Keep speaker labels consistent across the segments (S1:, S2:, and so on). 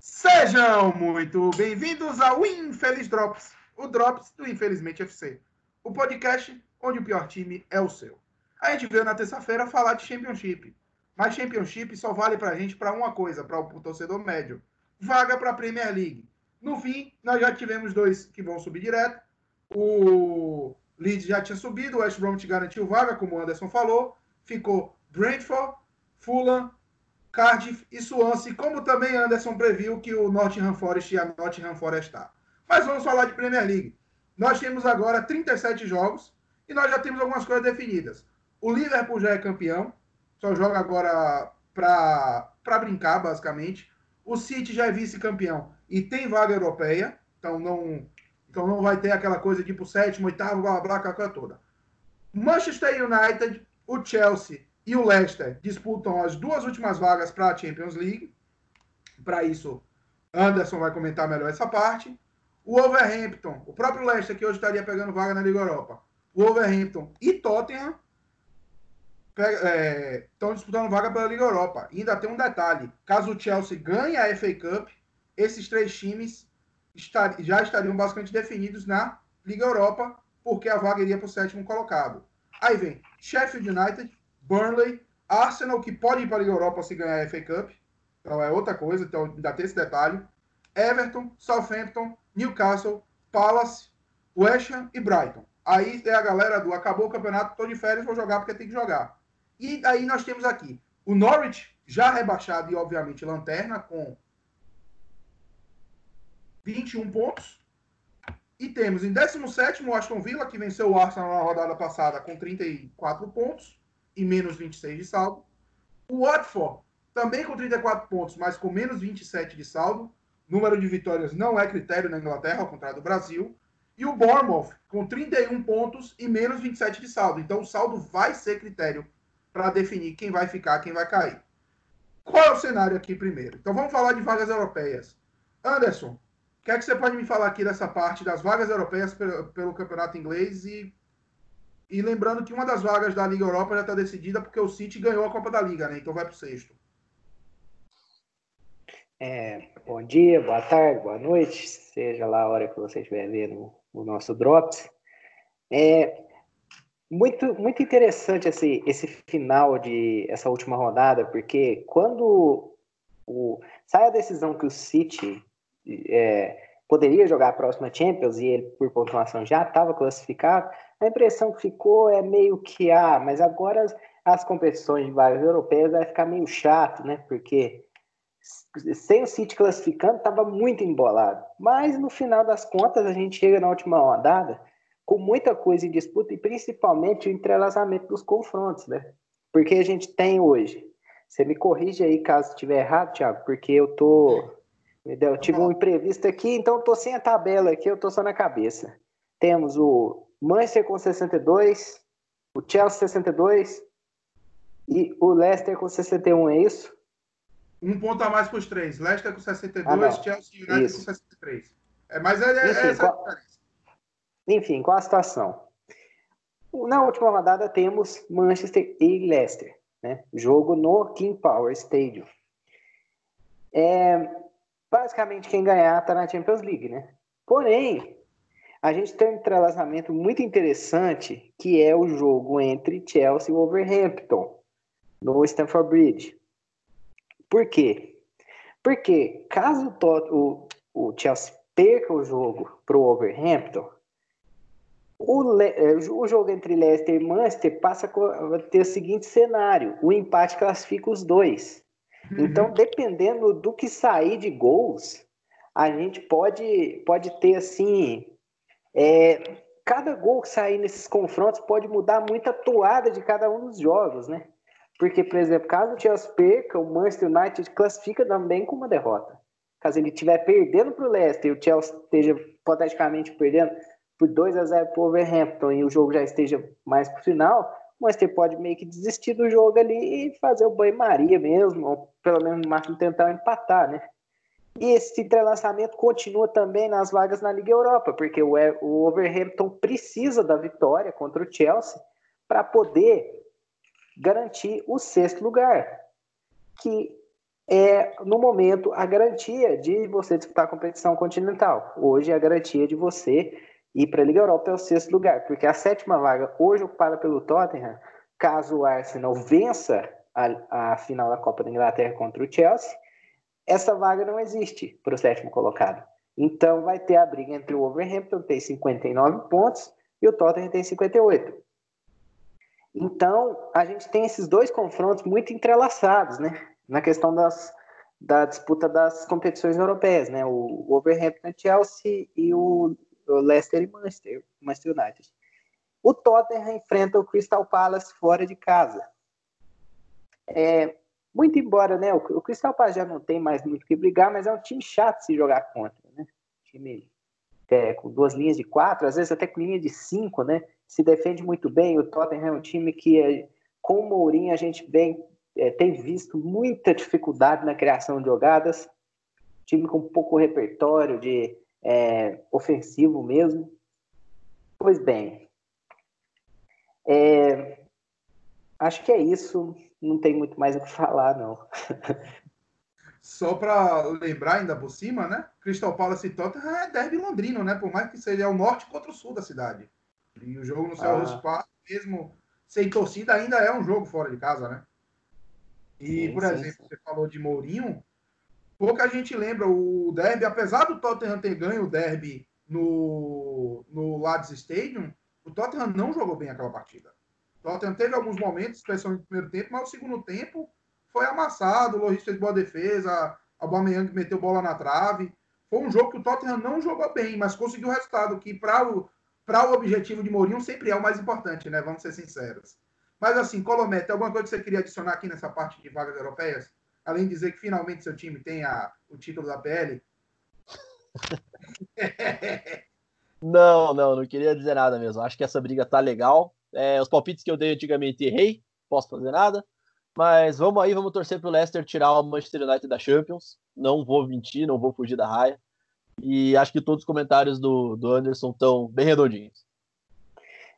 S1: Sejam muito bem-vindos ao Infeliz Drops, o Drops do Infelizmente FC, o podcast onde o pior time é o seu. A gente veio na terça-feira falar de Championship, mas Championship só vale pra gente para uma coisa, para o torcedor médio, vaga para Premier League. No fim, nós já tivemos dois que vão subir direto. O Leeds já tinha subido, o West Bromwich garantiu vaga, como o Anderson falou. Ficou Brentford, Fulham, Cardiff e Swansea, como também Anderson previu que o Nottingham Forest e a Nottingham Forest está. Mas vamos falar de Premier League. Nós temos agora 37 jogos e nós já temos algumas coisas definidas. O Liverpool já é campeão, só joga agora para brincar, basicamente. O City já é vice-campeão e tem vaga europeia, então não, então não vai ter aquela coisa de ir para o sétimo, oitavo, blá, blá, blá, aquela toda. Manchester United, o Chelsea e o Leicester disputam as duas últimas vagas para a Champions League. Para isso, Anderson vai comentar melhor essa parte. O Wolverhampton, o próprio Leicester, que hoje estaria pegando vaga na Liga Europa. O Wolverhampton e Tottenham estão é, disputando vaga pela Liga Europa. E ainda tem um detalhe: caso o Chelsea ganhe a FA Cup, esses três times estar, já estariam basicamente definidos na Liga Europa, porque a vaga iria para o sétimo colocado. Aí vem Sheffield United, Burnley, Arsenal, que pode ir para a Liga Europa se ganhar a FA Cup. Então é outra coisa, então ainda tem esse detalhe. Everton, Southampton, Newcastle, Palace, West Ham e Brighton. Aí é a galera do acabou o campeonato, estou de férias, vou jogar porque tem que jogar. E aí nós temos aqui o Norwich, já rebaixado e, obviamente, lanterna, com 21 pontos. E temos em 17 o Aston Villa, que venceu o Arsenal na rodada passada com 34 pontos e menos 26 de saldo. O Watford, também com 34 pontos, mas com menos 27 de saldo. Número de vitórias não é critério na Inglaterra, ao contrário do Brasil. E o Bournemouth, com 31 pontos e menos 27 de saldo. Então, o saldo vai ser critério para definir quem vai ficar, quem vai cair. Qual é o cenário aqui primeiro? Então vamos falar de vagas europeias. Anderson, o que é que você pode me falar aqui dessa parte das vagas europeias pelo, campeonato inglês e e lembrando que uma das vagas da Liga Europa já está decidida porque o City ganhou a Copa da Liga, né? Então vai para o sexto.
S2: É, bom dia, boa tarde, boa noite, seja lá a hora que você estiver vendo o nosso Drops. É, muito, muito interessante esse, esse final de essa última rodada, porque quando o, sai a decisão que o City é, poderia jogar a próxima Champions e ele, por pontuação, já estava classificado, a impressão que ficou é meio que, ah, mas agora as, as competições de vagas europeias vai ficar meio chato, né? Porque sem o City classificando, estava muito embolado. Mas no final das contas, a gente chega na última rodada com muita coisa em disputa e principalmente o entrelaçamento dos confrontos, né? Porque a gente tem hoje. Você me corrige aí caso estiver errado, Thiago, porque eu tô. Eu tive um imprevisto aqui, então eu tô sem a tabela aqui, eu tô só na cabeça. Temos o Manchester com 62, o Chelsea 62 e o Leicester com 61, é isso?
S1: Um ponto a mais para os três. Leicester com 62, ah, Chelsea e United isso. com 63. É, mas é, é, Enfim, é essa qual...
S2: Enfim, qual a situação? Na última rodada temos Manchester e Leicester, né? Jogo no King Power Stadium. É, basicamente, quem ganhar está na Champions League, né? Porém, a gente tem um entrelaçamento muito interessante, que é o jogo entre Chelsea e Wolverhampton, no Stamford Bridge. Por quê? Porque caso o, o Chelsea perca o jogo para o Wolverhampton, o, é, o, jogo entre Leicester e Manchester passa a ter o seguinte cenário: o empate classifica os dois. Uhum. Então, dependendo do que sair de gols, a gente pode, pode ter assim. É, cada gol que sair nesses confrontos pode mudar muita toada de cada um dos jogos, né? Porque, por exemplo, caso o Chelsea perca, o Manchester United classifica também com uma derrota. Caso ele estiver perdendo para o Leicester e o Chelsea esteja hipoteticamente perdendo, por 2 a 0 para o Overhampton e o jogo já esteja mais para o final, o Manchester pode meio que desistir do jogo ali e fazer o banho-maria mesmo, ou pelo menos no máximo tentar empatar, né? E esse entrelaçamento continua também nas vagas na Liga Europa, porque o, o Overhampton precisa da vitória contra o Chelsea para poder garantir o sexto lugar, que é, no momento, a garantia de você disputar a competição continental. Hoje, a garantia de você ir para a Liga Europa é o sexto lugar, porque a sétima vaga, hoje ocupada pelo Tottenham, caso o Arsenal vença a, a final da Copa da Inglaterra contra o Chelsea, essa vaga não existe para o sétimo colocado. Então vai ter a briga entre o Overhampton, que tem 59 pontos, e o Tottenham tem 58. Então a gente tem esses dois confrontos muito entrelaçados, né? Na questão das, da disputa das competições europeias, né? O Overhampton Chelsea e o Leicester e Manchester, Manchester United. O Tottenham enfrenta o Crystal Palace fora de casa. É, muito embora, né, o, o Crystal Palace já não tem mais muito que brigar, mas é um time chato se jogar contra, né? Time é, com duas linhas de quatro, às vezes até com linha de cinco, né? Se defende muito bem. O Tottenham é um time que, é, com o Mourinho, a gente vem, é, tem visto muita dificuldade na criação de jogadas. Time com pouco repertório de é, ofensivo mesmo. Pois bem, é, acho que é isso não tem muito mais o que falar, não.
S1: Só para lembrar ainda por cima, né? Crystal Palace e Tottenham é derby londrino, né? Por mais que seja o norte contra o sul da cidade. E o jogo no Selhurst ah. Park, mesmo sem torcida, ainda é um jogo fora de casa, né? E, sim, por sim, exemplo, sim. você falou de Mourinho, pouca gente lembra o derby, apesar do Tottenham ter ganho o derby no, no Lads Stadium, o Tottenham não jogou bem aquela partida. Tottenham teve alguns momentos, especialmente no primeiro tempo, mas o segundo tempo foi amassado. O Loris fez boa defesa, a Aubameyang meteu bola na trave. Foi um jogo que o Tottenham não jogou bem, mas conseguiu o resultado, que para o, o objetivo de Mourinho sempre é o mais importante, né? Vamos ser sinceros. Mas assim, Colomé, tem alguma coisa que você queria adicionar aqui nessa parte de vagas europeias? Além de dizer que finalmente seu time tem a, o título da PL?
S3: não, não, não queria dizer nada mesmo. Acho que essa briga tá legal. É, os palpites que eu dei antigamente errei, posso fazer nada. Mas vamos aí, vamos torcer para o Leicester tirar o Manchester United da Champions. Não vou mentir, não vou fugir da raia. E acho que todos os comentários do, do Anderson estão bem redondinhos.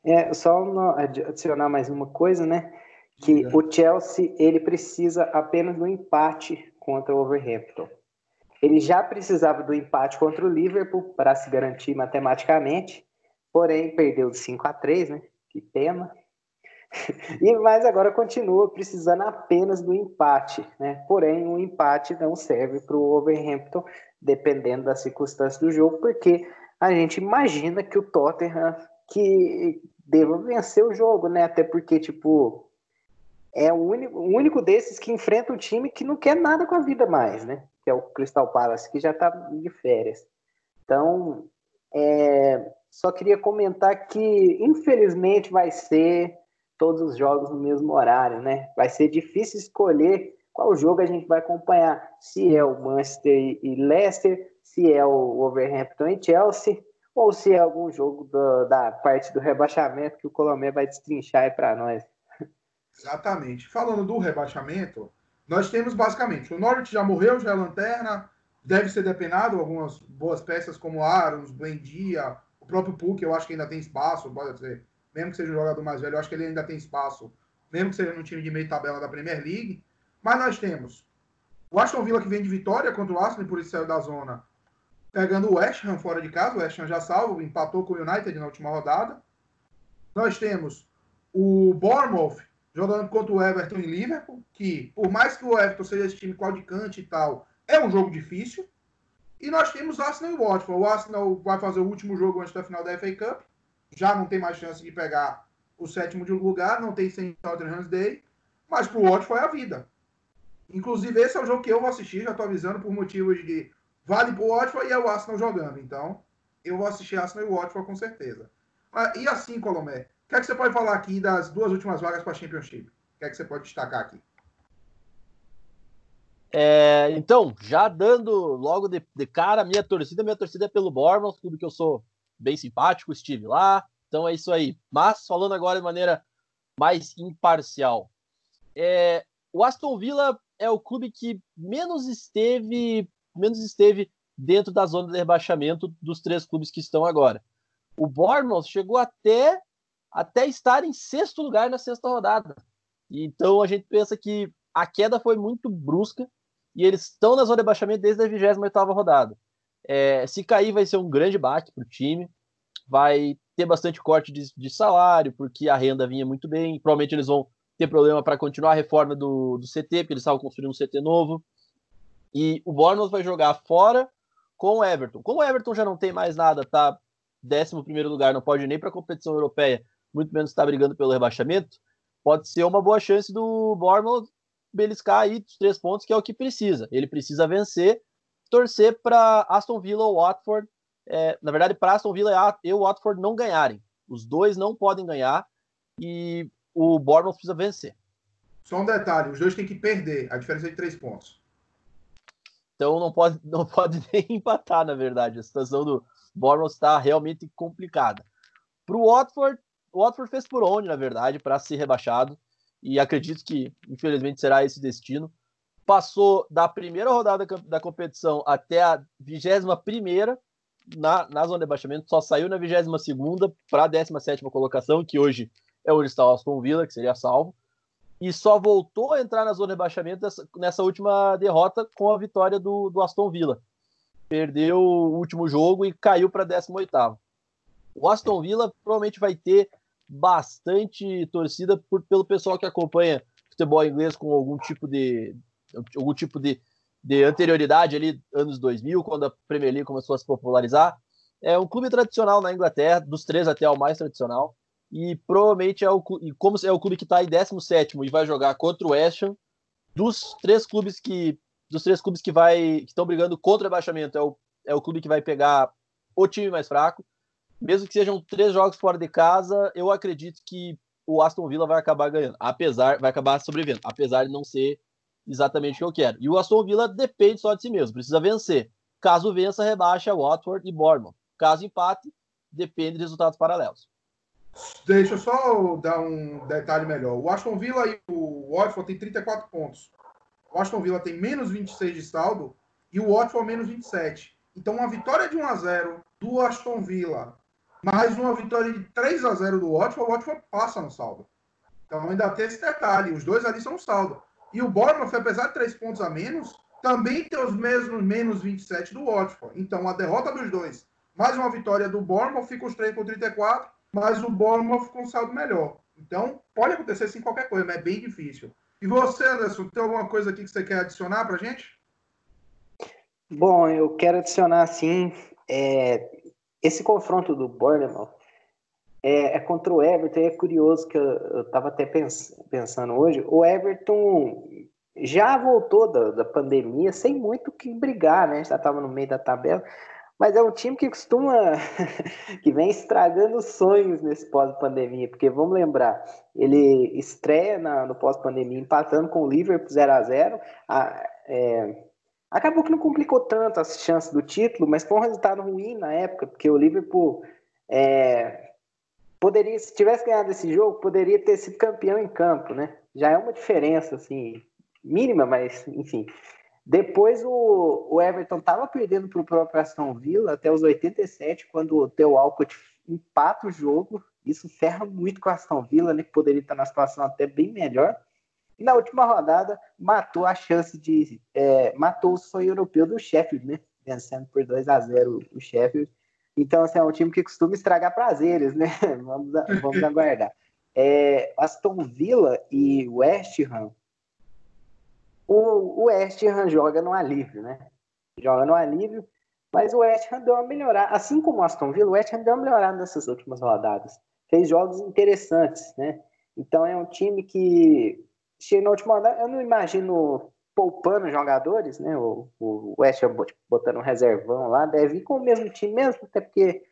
S2: É, só adicionar mais uma coisa, né? Que o Chelsea ele precisa apenas do empate contra o Overhampton. Ele já precisava do empate contra o Liverpool para se garantir matematicamente, porém perdeu de 5 a 3, né? Que pena. E mas agora continua precisando apenas do empate, né? Porém, o um empate não serve para o Overhampton, dependendo das circunstâncias do jogo, porque a gente imagina que o Tottenham que deva vencer o jogo, né? Até porque tipo é o único, o único desses que enfrenta um time que não quer nada com a vida mais, né? Que é o Crystal Palace, que já está de férias. Então, é, só queria comentar que, infelizmente, vai ser todos os jogos no mesmo horário, né? Vai ser difícil escolher qual jogo a gente vai acompanhar. Se é o Manchester e Leicester, se é o Wolverhampton e Chelsea, ou se é algum jogo do, da parte do rebaixamento que o Colomé vai destrinchar aí para nós.
S1: Exatamente. Falando do rebaixamento, nós temos basicamente o Norwich já morreu, já é lanterna, deve ser depenado, algumas boas peças como Arons, Buendia, próprio Puck, eu acho que ainda tem espaço, pode ser, mesmo que seja um jogador mais velho, eu acho que ele ainda tem espaço, mesmo que seja no time de meio tabela da Premier League. Mas nós temos o Aston Villa que vem de vitória contra o Arsenal, por isso saiu da zona, pegando o West Ham fora de casa, o West Ham já salvo, empatou com o United na última rodada. Nós temos o Bournemouth jogando contra o Everton em Liverpool, que por mais que o Everton seja esse time claudicante e tal, é um jogo difícil. E nós temos Arsenal e Watford. O Arsenal vai fazer o último jogo antes da final da FA Cup. Já não tem mais chance de pegar o sétimo de lugar, não tem sem Tottenham Day. Mas pro Watford é a vida. Inclusive, esse é o jogo que eu vou assistir, já estou avisando por motivos de vale pro Watford e é o Arsenal jogando. Então, eu vou assistir Arsenal e Watford com certeza. E assim, Colomé, o que é que você pode falar aqui das duas últimas vagas para a Championship? O que é que você pode destacar aqui?
S3: É, então, já dando logo de, de, cara, minha torcida, minha torcida é pelo Bournemouth, tudo que eu sou bem simpático, estive lá, então é isso aí. Mas falando agora de maneira mais imparcial, é, o Aston Villa é o clube que menos esteve menos esteve dentro da zona de rebaixamento dos três clubes que estão agora. O Bournemouth chegou até, até estar em sexto lugar na sexta rodada. Então a gente pensa que a queda foi muito brusca e eles estão na zona de rebaixamento desde a 28 rodada. É, se cair, vai ser um grande baque para o time. Vai ter bastante corte de, de, salário, porque a renda vinha muito bem. Provavelmente eles vão ter problema para continuar a reforma do, do CT, porque eles estavam construindo um CT novo. E o Bournemouth vai jogar fora com o Everton. Como o Everton já não tem mais nada, tá 11 lugar, não pode nem para a competição europeia, muito menos está brigando pelo rebaixamento, pode ser uma boa chance do Bournemouth beliscar aí os três pontos, que é o que precisa. Ele precisa vencer, torcer para Aston Villa ou Watford, é, na verdade, para Aston Villa e o Watford não ganharem. Os dois não podem ganhar e o Bournemouth precisa vencer.
S1: Só um detalhe, os dois têm que perder, a diferença é de três pontos.
S3: Então não pode, não pode nem empatar, na verdade. A situação do Bournemouth está realmente complicada. Para o Watford, o Watford fez por onde, na verdade, para ser rebaixado. E acredito que, infelizmente, será esse destino. Passou da primeira rodada da competição até a vigésima primeira na, na zona de rebaixamento, só saiu na vigésima segunda para a 17 colocação, que hoje é onde está o Aston Villa, que seria salvo e só voltou a entrar na zona de rebaixamento nessa, nessa última derrota com a vitória do, do, Aston Villa. Perdeu o último jogo e caiu para 18. O Aston Villa provavelmente vai ter bastante torcida por, pelo pessoal que acompanha futebol inglês com algum tipo de algum tipo de, de anterioridade ali anos 2000 quando a Premier League começou a se popularizar é um clube tradicional na Inglaterra dos três até o mais tradicional e provavelmente é o e como é o clube que está em 17 e vai jogar contra o West Ham, dos três clubes que dos três clubes que vai que estão brigando contra o rebaixamento é o, é o clube que vai pegar o time mais fraco. Mesmo que sejam três jogos fora de casa, eu acredito que o Aston Villa vai acabar ganhando, apesar vai acabar sobrevivendo, apesar de não ser exatamente o que eu quero. E o Aston Villa depende só de si mesmo, precisa vencer. Caso vença, rebaixa Watford e Bournemouth. Caso empate, depende de resultados paralelos.
S1: Deixa eu só dar um detalhe melhor. O Aston Villa e o Watford tem 34 pontos. O Aston Villa tem menos 26 de saldo e o Watford menos 27. Então, uma vitória de 1 a 0 do Aston Villa, mais uma vitória de 3 a 0 do Watford, o Watford passa no saldo. Então, ainda tem esse detalhe. Os dois ali são saldo. E o Bournemouth, apesar de 3 pontos a menos, também tem os mesmos menos 27 do Watford. Então, a derrota dos dois, mais uma vitória do Bournemouth, fica os 3 com 34 mas o Bournemouth com um saldo melhor. Então, pode acontecer sim qualquer coisa, mas é bem difícil. E você, Anderson, tem alguma coisa aqui que você quer adicionar para gente?
S2: Bom, eu quero adicionar, sim, é, esse confronto do Bournemouth é, é, contra o Everton, é curioso que eu estava até pens, pensando hoje, o Everton já voltou da, da pandemia sem muito que brigar, né? Já estava no meio da tabela, mas é um time que costuma. que vem estragando sonhos nesse pós-pandemia, porque vamos lembrar, ele estreia na, no pós-pandemia empatando com o Liverpool 0 a 0 é, Acabou que não complicou tanto as chances do título, mas foi um resultado ruim na época, porque o Liverpool é, poderia, se tivesse ganhado esse jogo, poderia ter sido campeão em campo, né? Já é uma diferença, assim, mínima, mas enfim. Depois o, o Everton estava perdendo para o próprio Aston Villa até os 87, quando o Theo Alcott empata o jogo. Isso ferra muito com o Aston Villa, né, que poderia estar na situação até bem melhor. E na última rodada matou a chance de. É, matou o sonho europeu do Sheffield, né? Vencendo por 2 a 0 o Sheffield. Então, assim, é um time que costuma estragar prazeres, né? vamos, vamos aguardar. É, Aston Villa e West Ham o, o West Ham joga no alívio, né? Joga no alívio, mas o West Ham deu uma melhorada, assim como o Aston Villa, o West Ham deu uma melhorada nessas últimas rodadas. Fez jogos interessantes, né? Então é um time que chega na última rodada, eu não imagino poupando jogadores, né? O, o West Ham botando um reservão lá, deve ir com o mesmo time mesmo, até porque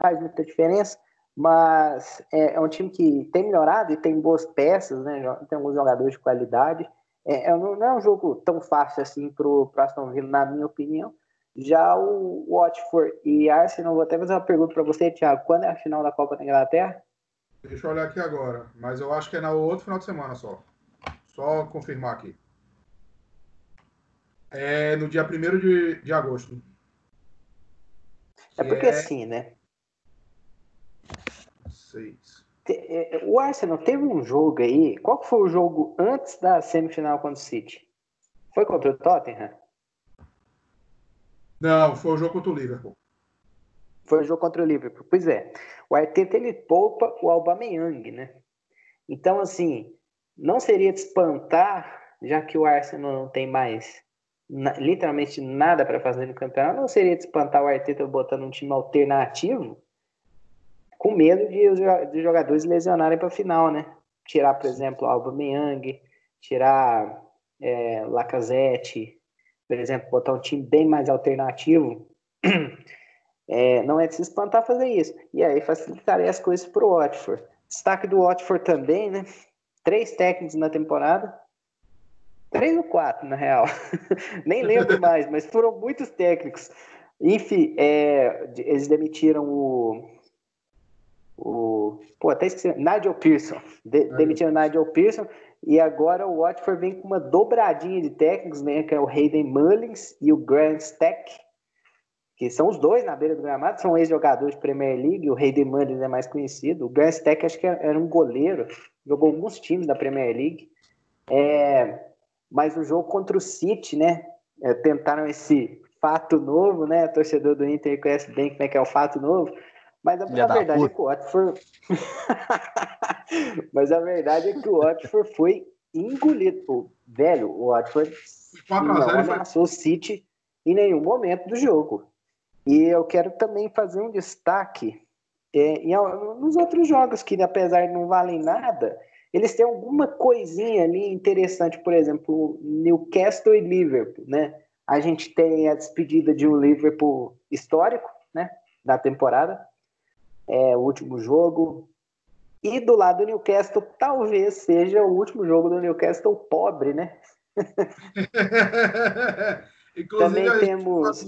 S2: faz muita diferença. Mas é, é um time que tem melhorado e tem boas peças, né? Tem alguns jogadores de qualidade. É, é, não é um jogo tão fácil assim para o Aston Villa, na minha opinião. Já o Watford e Arsenal, vou até fazer uma pergunta para você, Thiago. Quando é a final da Copa da Inglaterra?
S1: Deixa eu olhar aqui agora, mas eu acho que é no outro final de semana só. Só confirmar aqui. É no dia 1 de, de agosto.
S2: É porque é... assim, né?
S1: Seis.
S2: É, o Arsenal teve um jogo aí. Qual foi o jogo antes da semifinal contra o City? Foi contra o Tottenham?
S1: Não, foi o jogo contra o Liverpool.
S2: Foi o jogo contra o Liverpool. Pois é. O Arteta ele poupa o Aubameyang, né? Então, assim, não seria de espantar, já que o Arsenal não tem mais na, literalmente nada para fazer no campeonato, não seria de espantar o Arteta botando um time alternativo com medo de os de jogadores lesionarem para a final, né? Tirar, por exemplo, Alba Meyang, tirar é, Lacazette, por exemplo, botar um time bem mais alternativo. É, não é de se espantar fazer isso. E aí facilitaria as coisas para o Watford. Destaque do Watford também, né? Três técnicos na temporada. Três ou quatro, na real. Nem lembro mais, mas foram muitos técnicos. Enfim, é, eles demitiram o, o. Pô, até esqueci. Nigel Pearson. De, demitiram o Nigel Pearson. E agora o Watford vem com uma dobradinha de técnicos, né? Que é o Hayden Mullins e o Grant Stack, que são os dois na beira do gramado, são ex-jogadores de Premier League. O Hayden Mullins é mais conhecido. O Grant Stack acho que era um goleiro, jogou alguns times da Premier League. É, mas o jogo contra o City, né? É, tentaram esse fato novo, né? O torcedor do Inter conhece bem como é que é o fato novo. Mas a, a verdade é que o Watford. Mas a verdade é que o Watford foi engolido. Pô, velho, o Watford não ameaçou o City em nenhum momento do jogo. E eu quero também fazer um destaque é, em, nos outros jogos que, apesar de não valem nada, eles têm alguma coisinha ali interessante. Por exemplo, Newcastle e Liverpool, né? A gente tem a despedida de um Liverpool histórico, né? Da temporada é, o último jogo. E do lado do Newcastle, talvez seja o último jogo do Newcastle pobre, né?
S1: Inclusive, Também temos.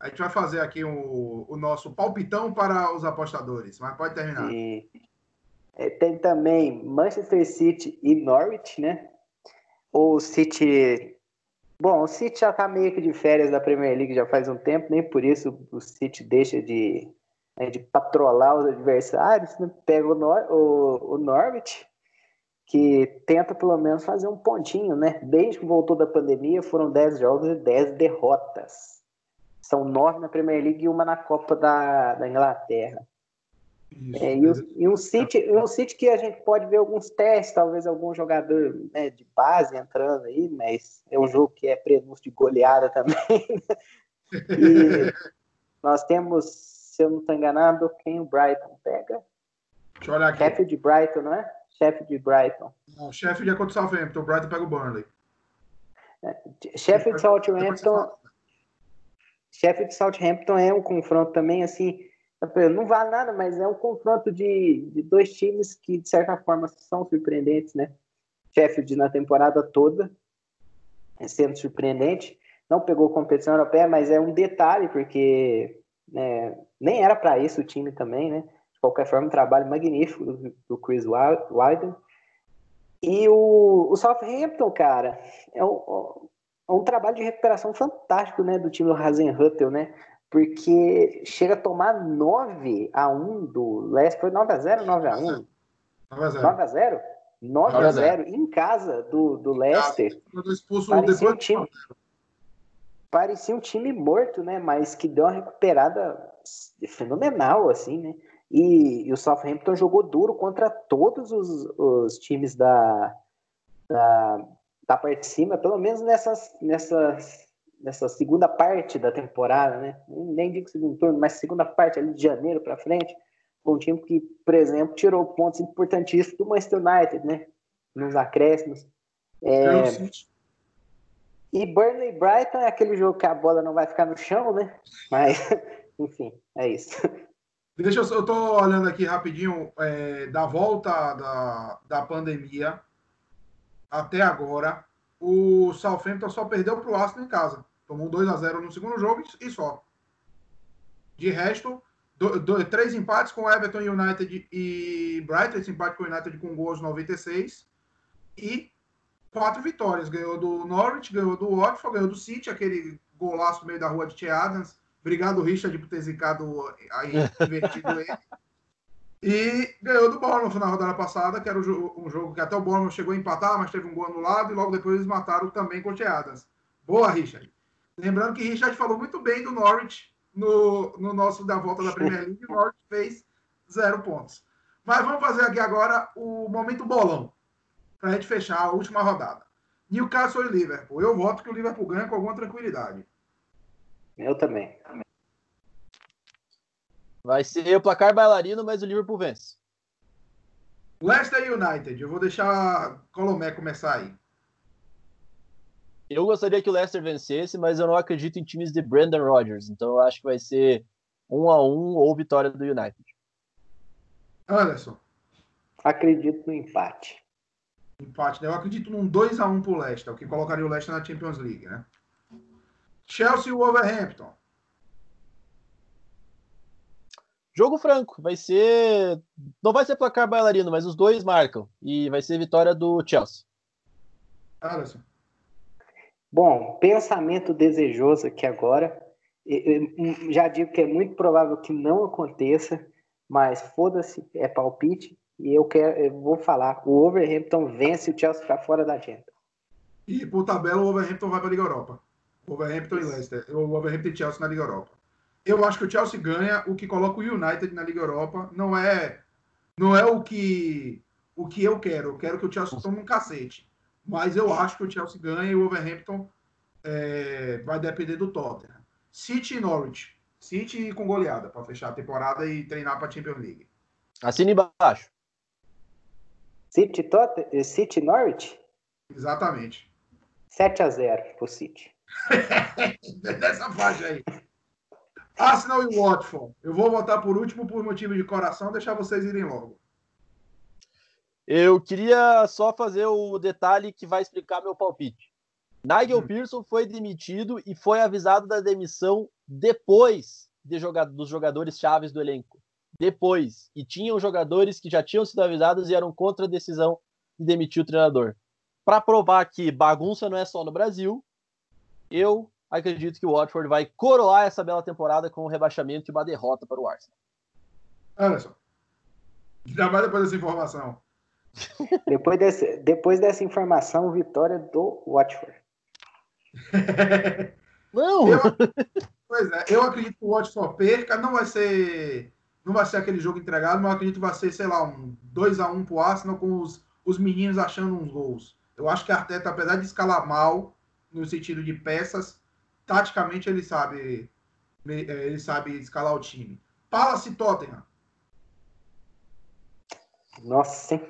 S1: A gente vai fazer aqui o, o nosso palpitão para os apostadores, mas pode terminar. E...
S2: É, tem também Manchester City e Norwich, né? O City. Bom, o City já tá meio que de férias da Premier League já faz um tempo, nem por isso o City deixa de né, de patrolar os adversários, né? pega o, Nor o, o Norwich, que tenta pelo menos fazer um pontinho, né? Desde que voltou da pandemia, foram 10 jogos e 10 derrotas. São 9 na Premier League e uma na Copa da, da Inglaterra. Isso, é, e, o, e, um City, um City que a gente pode ver alguns testes, talvez algum jogador né, de base entrando aí, mas é um jogo que é prenúncio de goleada também. Né? E nós temos se eu não estou enganado, quem o Brighton pega?
S1: Deixa eu olhar aqui.
S2: Chefe de Brighton, não é? Chefe de Brighton.
S1: Não, chefe de é contra o Southampton, o Brighton pega o Burnley.
S2: É, chefe de Southampton. Chefe de Southampton é um confronto também, assim, não vale nada, mas é um confronto de, de dois times que, de certa forma, são surpreendentes, né? Sheffield na temporada toda, é sendo surpreendente. Não pegou competição europeia, mas é um detalhe, porque né, nem era para isso o time também, né? De qualquer forma, um trabalho magnífico do, do Chris Wilder. E o, o Southampton, cara, é é um trabalho de recuperação fantástico, né, do time do Hasenhüttl, né? Porque chega a tomar 9 a 1 do Leicester, foi 9 a 0 9 a 1? 9 a 0. 9 a 0? 9 a 0 em casa do, do Leicester. Parecia um time, parecia um time morto, né? Mas que deu uma recuperada fenomenal, assim, né? E, e o Southampton jogou duro contra todos os, os times da, da, da, parte de cima, pelo menos nessas, nessas, nessa segunda parte da temporada, né? Nem digo segundo turno, mas segunda parte ali de janeiro para frente. Foi um time que, por exemplo, tirou pontos importantíssimos do Manchester United, né? Nos acréscimos. É, e Burnley Brighton é aquele jogo que a bola não vai ficar no chão, né? Mas, enfim, é isso.
S1: Deixa eu, eu tô olhando aqui rapidinho, é, da volta da, da pandemia até agora, o Southampton só perdeu para o Arsenal em casa. Tomou 2 a 0 no segundo jogo e só. De resto, do, do, três empates com Everton United e Brighton, esse empate com o United com gols 96. E quatro vitórias. Ganhou do Norwich, ganhou do Watford, ganhou do City, aquele golaço no meio da rua de Tia Adams. Obrigado, Richard, por ter zicado aí, invertido ele. E ganhou do Bournemouth na rodada passada, que era um jogo que até o Bournemouth chegou a empatar, mas teve um gol anulado, e logo depois eles mataram também com Adams. Boa, Richard. Lembrando que Richard falou muito bem do Norwich no, no nosso da volta da Premier League, o Norwich fez zero pontos. Mas vamos fazer aqui agora o momento bolão, para a gente fechar a última rodada. Newcastle e Liverpool. Eu voto que o Liverpool ganha com alguma tranquilidade.
S2: Eu também.
S3: Vai ser o placar bailarino, mas o Liverpool vence.
S1: Leicester United. Eu vou deixar Colomé começar aí.
S3: Eu gostaria que o Leicester vencesse, mas eu não acredito em times de Brandon Rodgers. Então eu acho que vai ser um a um ou vitória do United.
S1: Anderson.
S2: Acredito no empate.
S1: Empate, né? Eu acredito num 2 a 1 pro Leicester, o que colocaria o Leicester na Champions League, né? Chelsea e Wolverhampton.
S3: Jogo franco, vai ser. Não vai ser placar bailarino, mas os dois marcam. E vai ser vitória do Chelsea.
S1: Alisson.
S2: Bom, pensamento desejoso aqui agora. Eu já digo que é muito provável que não aconteça, mas foda-se, é palpite. E eu, quero, eu vou falar: o Wolverhampton vence o Chelsea para fora da agenda.
S1: E por tabela, o Wolverhampton vai para a Liga Europa. Wolverhampton e Leicester. O Wolverhampton e Chelsea na Liga Europa. Eu acho que o Chelsea ganha, o que coloca o United na Liga Europa não é não é o que o que eu quero. Eu quero que o Chelsea tome um cacete. Mas eu acho que o Chelsea ganha e o Wolverhampton é, vai depender do Tottenham. City e Norwich. City com goleada para fechar a temporada e treinar para a Champions League.
S3: Assine embaixo.
S2: City, Tot City Norwich?
S1: Exatamente.
S2: 7 a 0 pro City.
S1: Nessa faixa aí. Arsenal e Watford. Eu vou votar por último por motivo de coração, deixar vocês irem logo.
S3: Eu queria só fazer o detalhe que vai explicar meu palpite. Nigel hum. Pearson foi demitido e foi avisado da demissão depois de jogar, dos jogadores chaves do elenco. Depois. E tinham jogadores que já tinham sido avisados e eram contra a decisão de demitir o treinador. Para provar que bagunça não é só no Brasil, eu acredito que o Watford vai coroar essa bela temporada com um rebaixamento e uma derrota para o Arsenal.
S1: Anderson, ainda mais depois dessa informação.
S2: depois, desse, depois dessa informação, vitória do Watford.
S3: Não!
S1: Eu, pois é, eu acredito que o Watford só perca, não vai ser não vai ser aquele jogo entregado, mas eu acredito que vai ser, sei lá, um 2x1 um pro Arsenal com os, os meninos achando uns gols. Eu acho que a Arteta, apesar de escalar mal, no sentido de peças, taticamente ele sabe é, ele sabe escalar o time. Palace Tottenham.
S2: Nossa.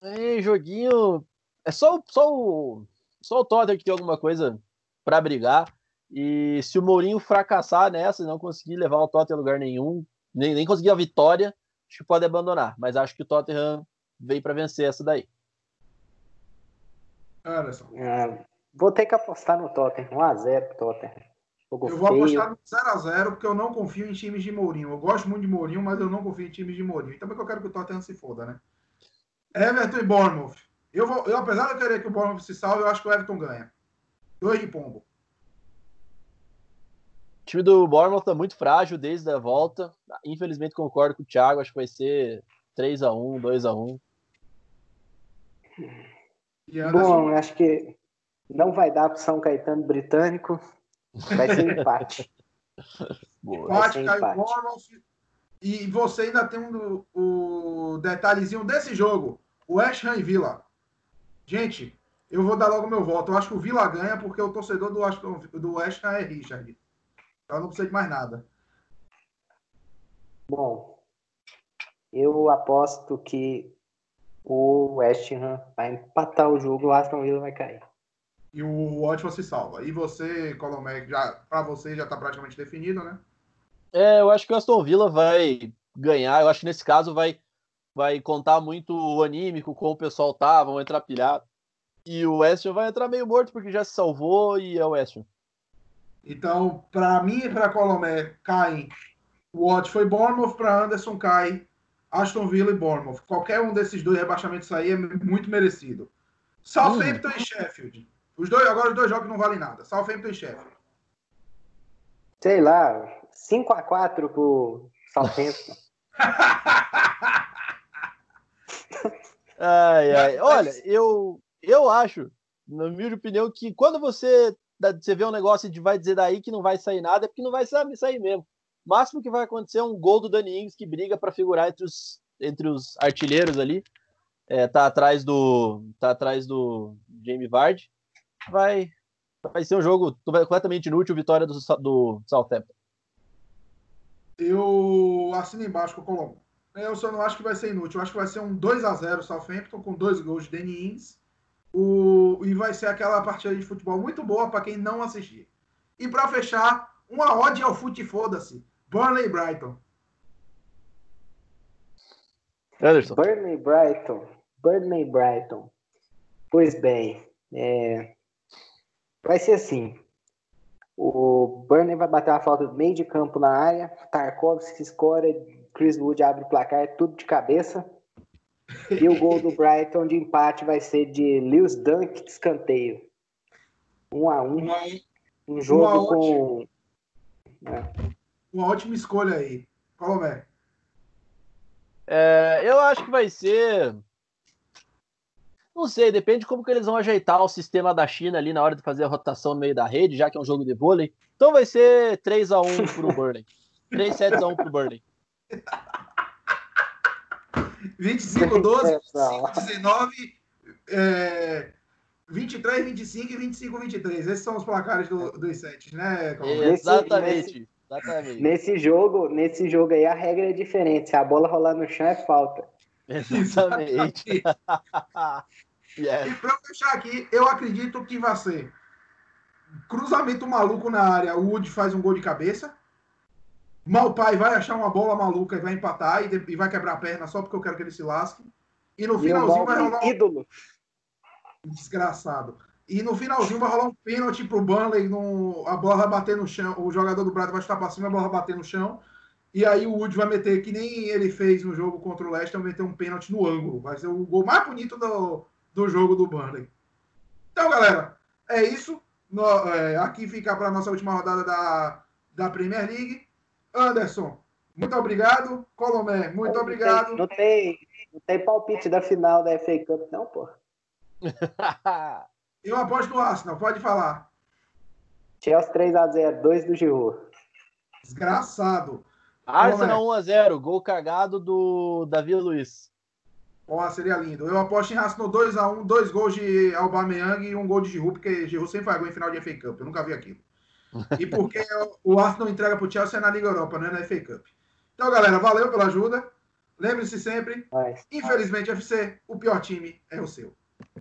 S3: É, joguinho. É só, só, o, só o Tottenham que tem alguma coisa para brigar. E se o Mourinho fracassar nessa e não conseguir levar o Tottenham a lugar nenhum, nem, nem conseguir a vitória, acho que pode abandonar. Mas acho que o Tottenham veio para vencer essa daí.
S1: Anderson.
S2: É, Vou ter que apostar no Tottenham. 1x0 Tottenham.
S1: Jogo eu vou feio. apostar no 0x0 porque eu não confio em times de Mourinho. Eu gosto muito de Mourinho, mas eu não confio em times de Mourinho. E também que eu quero que o Tottenham se foda, né? Everton e Bournemouth. Eu, vou, eu, apesar de eu querer que o Bournemouth se salve, eu acho que o Everton ganha. Dois de pombo.
S3: O time do Bournemouth tá muito frágil desde a volta. Infelizmente concordo com o Thiago, acho que vai ser 3x1, 2x1.
S2: Bom, acho que não vai dar para São Caetano britânico. Vai ser empate.
S1: empate, empate. E você ainda tem um, o detalhezinho desse jogo. O West Ham e Villa. Gente, eu vou dar logo meu voto. Eu acho que o Villa ganha porque o torcedor do, Aston, do West Ham é Richard. Então não precisa de mais nada.
S2: Bom, eu aposto que o West Ham vai empatar o jogo, o Aston Villa vai cair
S1: e o Watford se salva. E você, Colomé, já para você já está praticamente definido, né?
S3: É, eu acho que o Aston Villa vai ganhar. Eu acho que nesse caso vai vai contar muito o anímico, como o pessoal tá, vão entrar pilhado. E o West vai entrar meio morto porque já se salvou e é o West.
S1: Então, para mim e para Colomé, caem o Watford e Bournemouth, para Anderson cai Aston Villa e Bournemouth. Qualquer um desses dois rebaixamentos aí é muito merecido. Southampton hum. e Sheffield. Os dois, agora os dois jogos não valem nada. Southampton e Sheffield.
S2: Sei lá, 5x4 pro Southampton.
S3: ai, ai. Olha, eu, eu acho, na minha opinião, que quando você, você vê um negócio e vai dizer daí que não vai sair nada, é porque não vai sair mesmo. O máximo que vai acontecer é um gol do Dani Ings que briga para figurar entre os, entre os artilheiros ali. É, tá atrás do tá atrás do Jamie Vardy. Vai vai ser um jogo completamente inútil, vitória do, do Southampton.
S1: Eu assino embaixo com o Colombo. Eu só não acho que vai ser inútil. Eu acho que vai ser um 2 a 0 Southampton com dois gols de Danny Ings. O... E vai ser aquela partida de futebol muito boa para quem não assistir. E para fechar, uma ode ao fute foda-se. Burnley Brighton.
S2: Anderson. Burnley Brighton. Burnley Brighton. Pois bem, é... vai ser assim. O Burnley vai bater uma falta do meio de campo na área. Tarkovsky escora, Chris Wood abre o placar, tudo de cabeça. E o gol do Brighton de empate vai ser de Lewis Dunk de escanteio. Um a um. Um jogo com.
S1: É. Uma ótima escolha aí. Colomé.
S3: É, eu acho que vai ser. Não sei, depende de como que eles vão ajeitar o sistema da China ali na hora de fazer a rotação no meio da rede, já que é um jogo de vôlei. Então vai ser 3 a 1 pro Burnley. 3 7 a 1 pro Burnley.
S1: 25 12, 25 19, é, 23 25 e 25 23. Esses são os placares do, dos sets, né,
S3: Colomé? Exatamente. Exatamente.
S2: Nesse jogo, nesse jogo aí a regra é diferente. Se a bola rolar no chão é falta.
S3: Exatamente.
S1: yes. E para fechar aqui, eu acredito que vai ser cruzamento maluco na área. O Wood faz um gol de cabeça. Malpai vai achar uma bola maluca e vai empatar e, vai quebrar a perna só porque eu quero que ele se lasque. E no finalzinho vai rolar.
S2: Ídolo.
S1: Desgraçado. E no finalzinho vai rolar um pênalti pro Burnley, no, a bola vai bater no chão, o jogador do Brighton vai estar para cima, a bola vai bater no chão. E aí o Wood vai meter, que nem ele fez no jogo contra o Leicester, vai meter um pênalti no ângulo. Vai ser o gol mais bonito do, do jogo do Burnley. Então, galera, é isso. No, é, aqui fica para a nossa última rodada da, da Premier League. Anderson, muito obrigado. Colomé, muito não obrigado.
S2: Tem, não, tem, não tem palpite da final da FA Cup, não, pô.
S1: Eu aposto no Arsenal, pode falar.
S2: Chelsea 3x0, 2 do Giroud.
S1: Desgraçado.
S3: Arsenal 1x0, gol cagado do Davi Luiz.
S1: Ó, seria lindo. Eu aposto em Arsenal 2x1, dois gols de Aubameyang e um gol de Giroud, porque Giroud sempre faz gol em final de FA Cup. Eu nunca vi aquilo. E porque o Arsenal entrega pro Chelsea na Liga Europa, não é na FA Cup. Então, galera, valeu pela ajuda. Lembre-se sempre, infelizmente, FC, o pior time é o seu.